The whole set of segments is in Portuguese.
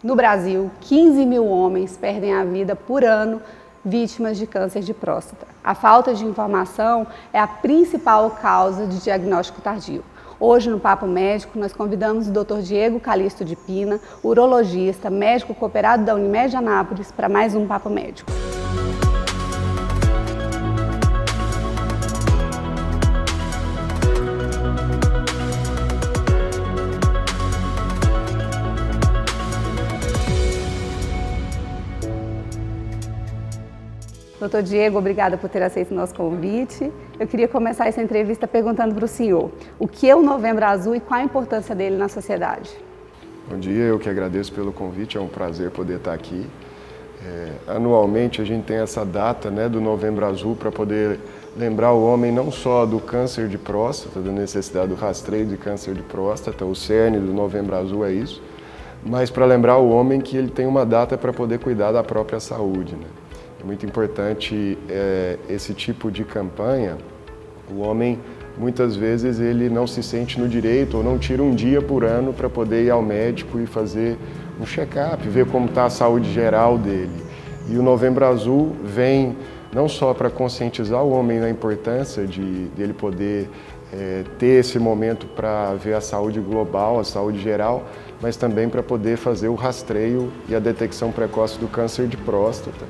No Brasil, 15 mil homens perdem a vida por ano vítimas de câncer de próstata. A falta de informação é a principal causa de diagnóstico tardio. Hoje, no Papo Médico, nós convidamos o Dr. Diego Calisto de Pina, urologista, médico cooperado da Unimed Anápolis, para mais um Papo Médico. Doutor Diego, obrigada por ter aceito o nosso convite. Eu queria começar essa entrevista perguntando para o senhor o que é o Novembro Azul e qual a importância dele na sociedade. Bom dia, eu que agradeço pelo convite, é um prazer poder estar aqui. É, anualmente a gente tem essa data né, do Novembro Azul para poder lembrar o homem não só do câncer de próstata, da necessidade do rastreio de câncer de próstata, o cerne do Novembro Azul é isso, mas para lembrar o homem que ele tem uma data para poder cuidar da própria saúde. Né? É muito importante é, esse tipo de campanha. O homem, muitas vezes, ele não se sente no direito ou não tira um dia por ano para poder ir ao médico e fazer um check-up, ver como está a saúde geral dele. E o Novembro Azul vem não só para conscientizar o homem da importância de dele poder é, ter esse momento para ver a saúde global, a saúde geral, mas também para poder fazer o rastreio e a detecção precoce do câncer de próstata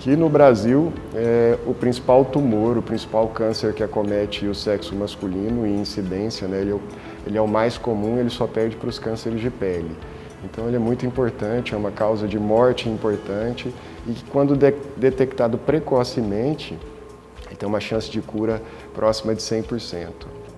que no Brasil é o principal tumor, o principal câncer que acomete o sexo masculino e incidência, né, ele, é o, ele é o mais comum, ele só perde para os cânceres de pele. Então ele é muito importante, é uma causa de morte importante e que quando de, detectado precocemente, ele tem uma chance de cura próxima de 100%.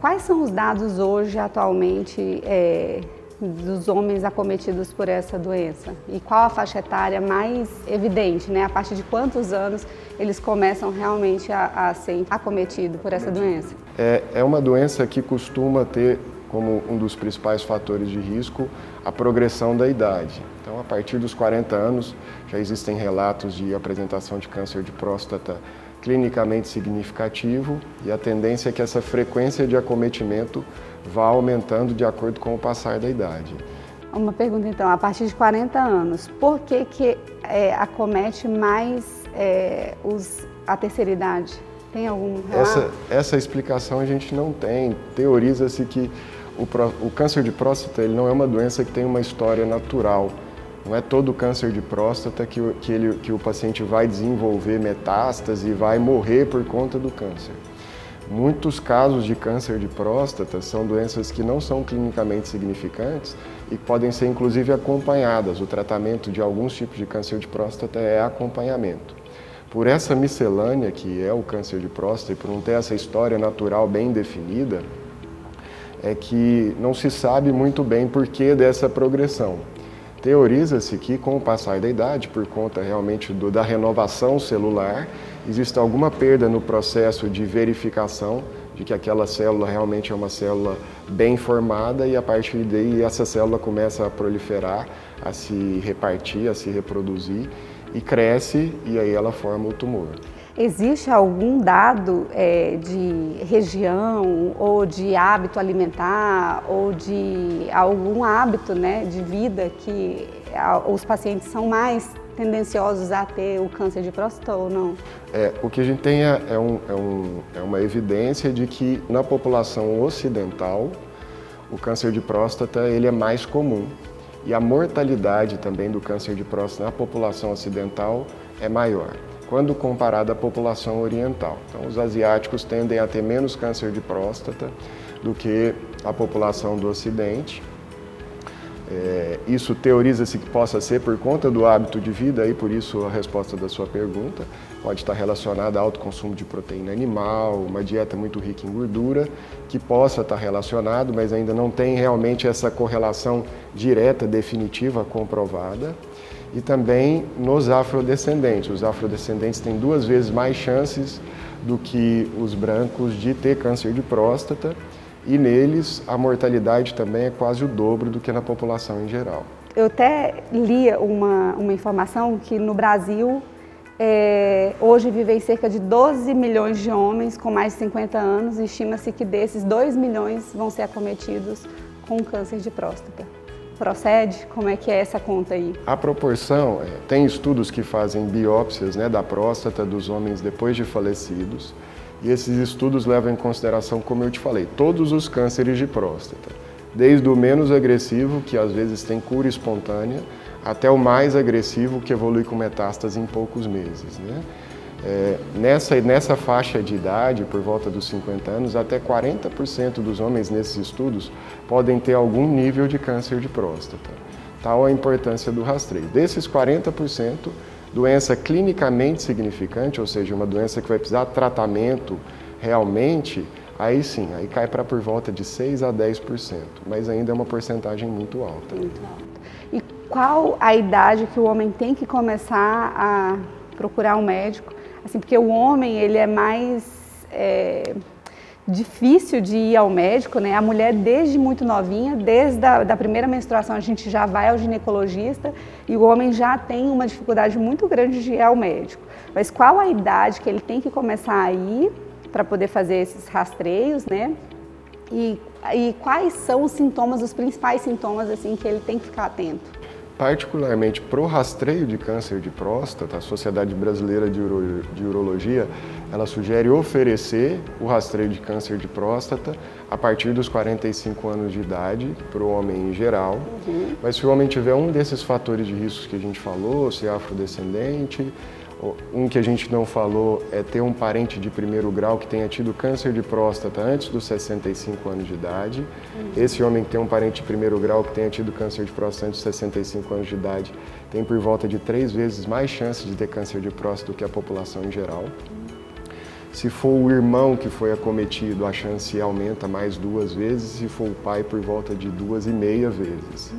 Quais são os dados hoje, atualmente, é dos homens acometidos por essa doença? E qual a faixa etária mais evidente, né? A partir de quantos anos eles começam realmente a, a ser acometidos por essa doença? É, é uma doença que costuma ter como um dos principais fatores de risco a progressão da idade. Então, a partir dos 40 anos, já existem relatos de apresentação de câncer de próstata clinicamente significativo e a tendência é que essa frequência de acometimento vá aumentando de acordo com o passar da idade. Uma pergunta então, a partir de 40 anos, por que, que é, acomete mais é, os, a terceira idade? Tem algum essa, essa explicação a gente não tem. Teoriza-se que o, o câncer de próstata ele não é uma doença que tem uma história natural. Não é todo câncer de próstata que, que, ele, que o paciente vai desenvolver metástase e vai morrer por conta do câncer. Muitos casos de câncer de próstata são doenças que não são clinicamente significantes e podem ser inclusive acompanhadas. O tratamento de alguns tipos de câncer de próstata é acompanhamento. Por essa miscelânea que é o câncer de próstata e por não ter essa história natural bem definida, é que não se sabe muito bem por que dessa progressão. Teoriza-se que com o passar da idade, por conta realmente do, da renovação celular, existe alguma perda no processo de verificação de que aquela célula realmente é uma célula bem formada e a partir daí essa célula começa a proliferar, a se repartir, a se reproduzir e cresce e aí ela forma o tumor. Existe algum dado é, de região ou de hábito alimentar ou de algum hábito né, de vida que os pacientes são mais tendenciosos a ter o câncer de próstata ou não? É, o que a gente tem é, é, um, é, um, é uma evidência de que na população ocidental o câncer de próstata ele é mais comum e a mortalidade também do câncer de próstata na população ocidental é maior quando comparado à população oriental. Então, os asiáticos tendem a ter menos câncer de próstata do que a população do Ocidente. É, isso teoriza-se que possa ser por conta do hábito de vida, e por isso a resposta da sua pergunta pode estar relacionada ao alto consumo de proteína animal, uma dieta muito rica em gordura, que possa estar relacionado, mas ainda não tem realmente essa correlação direta, definitiva, comprovada e também nos afrodescendentes. Os afrodescendentes têm duas vezes mais chances do que os brancos de ter câncer de próstata e neles a mortalidade também é quase o dobro do que na população em geral. Eu até li uma, uma informação que no Brasil é, hoje vivem cerca de 12 milhões de homens com mais de 50 anos e estima-se que desses 2 milhões vão ser acometidos com câncer de próstata. Procede? Como é que é essa conta aí? A proporção, é, tem estudos que fazem biópsias né, da próstata dos homens depois de falecidos, e esses estudos levam em consideração, como eu te falei, todos os cânceres de próstata, desde o menos agressivo, que às vezes tem cura espontânea, até o mais agressivo, que evolui com metástase em poucos meses. Né? É, nessa, nessa faixa de idade, por volta dos 50 anos, até 40% dos homens nesses estudos podem ter algum nível de câncer de próstata. Tal a importância do rastreio. Desses 40%, doença clinicamente significante, ou seja, uma doença que vai precisar de tratamento realmente, aí sim, aí cai para por volta de 6 a 10%, mas ainda é uma porcentagem muito alta. Muito alta. E qual a idade que o homem tem que começar a procurar um médico? Assim, porque o homem ele é mais é, difícil de ir ao médico, né? A mulher desde muito novinha, desde a da primeira menstruação a gente já vai ao ginecologista e o homem já tem uma dificuldade muito grande de ir ao médico. Mas qual a idade que ele tem que começar a ir para poder fazer esses rastreios, né? E, e quais são os sintomas, os principais sintomas assim que ele tem que ficar atento? Particularmente para o rastreio de câncer de próstata, a Sociedade Brasileira de, Uro, de, Urologia, ela sugere oferecer o rastreio de câncer de próstata a partir dos 45 anos de idade para o homem em geral. Uhum. Mas se o homem tiver um desses fatores de risco que a gente falou, se é afrodescendente, um que a gente não falou é ter um parente de primeiro grau que tenha tido câncer de próstata antes dos 65 anos de idade. Esse homem que tem um parente de primeiro grau que tenha tido câncer de próstata antes dos 65 anos de idade tem por volta de três vezes mais chance de ter câncer de próstata do que a população em geral. Se for o irmão que foi acometido, a chance aumenta mais duas vezes, se for o pai, por volta de duas e meia vezes.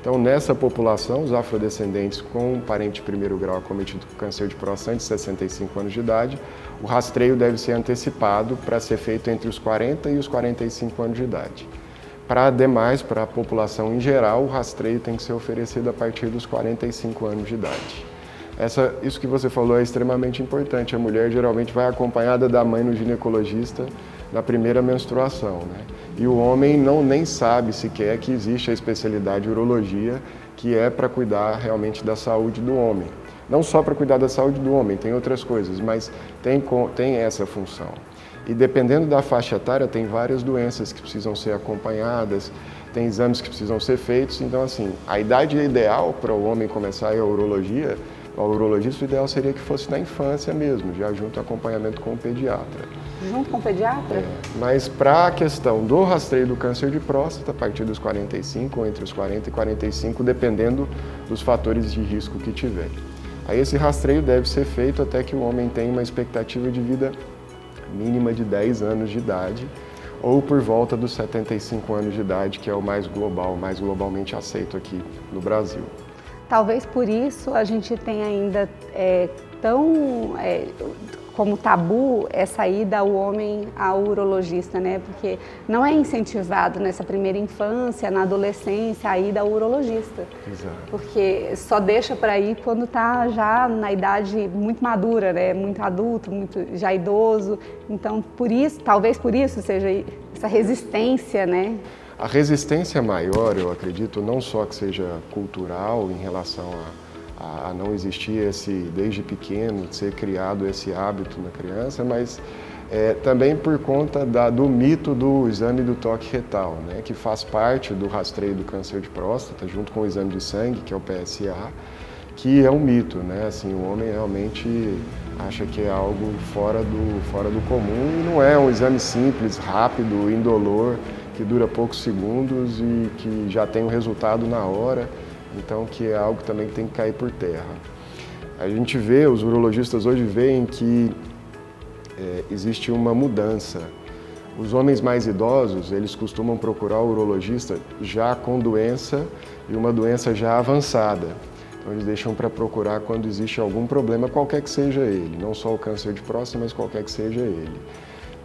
Então, nessa população, os afrodescendentes com um parente primeiro grau acometido com câncer de próstata de 65 anos de idade, o rastreio deve ser antecipado para ser feito entre os 40 e os 45 anos de idade. Para demais, para a população em geral, o rastreio tem que ser oferecido a partir dos 45 anos de idade. Essa, isso que você falou é extremamente importante. A mulher geralmente vai acompanhada da mãe no ginecologista na primeira menstruação, né? E o homem não nem sabe sequer que existe a especialidade urologia, que é para cuidar realmente da saúde do homem. Não só para cuidar da saúde do homem, tem outras coisas, mas tem, tem essa função. E dependendo da faixa etária, tem várias doenças que precisam ser acompanhadas, tem exames que precisam ser feitos. Então, assim, a idade ideal para o homem começar a urologia ao urologista, o ideal seria que fosse na infância mesmo, já junto ao acompanhamento com o pediatra. Junto com o pediatra? É, mas para a questão do rastreio do câncer de próstata, a partir dos 45, ou entre os 40 e 45, dependendo dos fatores de risco que tiver. Aí esse rastreio deve ser feito até que o homem tenha uma expectativa de vida mínima de 10 anos de idade, ou por volta dos 75 anos de idade, que é o mais global, mais globalmente aceito aqui no Brasil. Talvez por isso a gente tenha ainda é, tão é, como tabu essa ida o homem ao urologista, né? Porque não é incentivado nessa primeira infância, na adolescência, a ida ao urologista. Exato. Porque só deixa para ir quando está já na idade muito madura, né? Muito adulto, muito já idoso. Então, por isso, talvez por isso seja essa resistência, né? A resistência maior, eu acredito, não só que seja cultural em relação a, a, não existir esse, desde pequeno, de ser criado esse hábito na criança, mas é, também por conta da, do mito do exame do toque retal, né, que faz parte do rastreio do câncer de próstata, junto com o exame de sangue, que é o PSA, que é um mito, né? Assim, o homem realmente acha que é algo fora do, fora do comum e não é um exame simples, rápido, indolor que dura poucos segundos e que já tem um resultado na hora, então que é algo também que tem que cair por terra. A gente vê, os urologistas hoje veem que é, existe uma mudança. Os homens mais idosos, eles costumam procurar o urologista já com doença e uma doença já avançada. Então eles deixam para procurar quando existe algum problema, qualquer que seja ele, não só o câncer de próstata, mas qualquer que seja ele.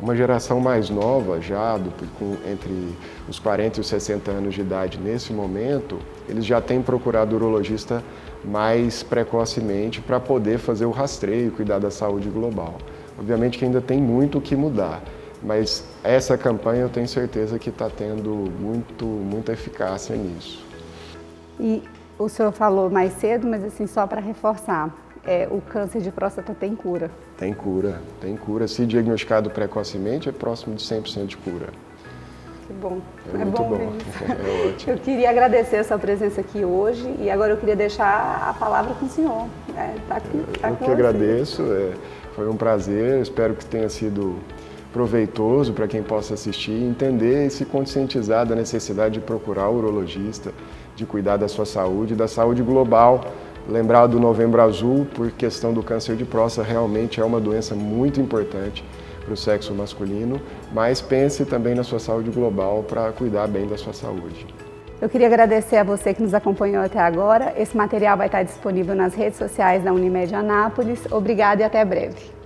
Uma geração mais nova, já do, com, entre os 40 e os 60 anos de idade nesse momento, eles já têm procurado urologista mais precocemente para poder fazer o rastreio e cuidar da saúde global. Obviamente que ainda tem muito o que mudar, mas essa campanha eu tenho certeza que está tendo muito, muita eficácia nisso. E o senhor falou mais cedo, mas assim, só para reforçar, é, o câncer de próstata tem cura? Tem cura, tem cura. Se diagnosticado precocemente, é próximo de 100% de cura. Que bom. É, é muito bom. bom. É ótimo. Eu queria agradecer a sua presença aqui hoje e agora eu queria deixar a palavra com o senhor. É, tá com, tá eu que agradeço, é, foi um prazer, espero que tenha sido proveitoso para quem possa assistir, entender e se conscientizar da necessidade de procurar o urologista, de cuidar da sua saúde, da saúde global. Lembrar do Novembro Azul, por questão do câncer de próstata, realmente é uma doença muito importante para o sexo masculino, mas pense também na sua saúde global para cuidar bem da sua saúde. Eu queria agradecer a você que nos acompanhou até agora. Esse material vai estar disponível nas redes sociais da Unimed Anápolis. Obrigada e até breve.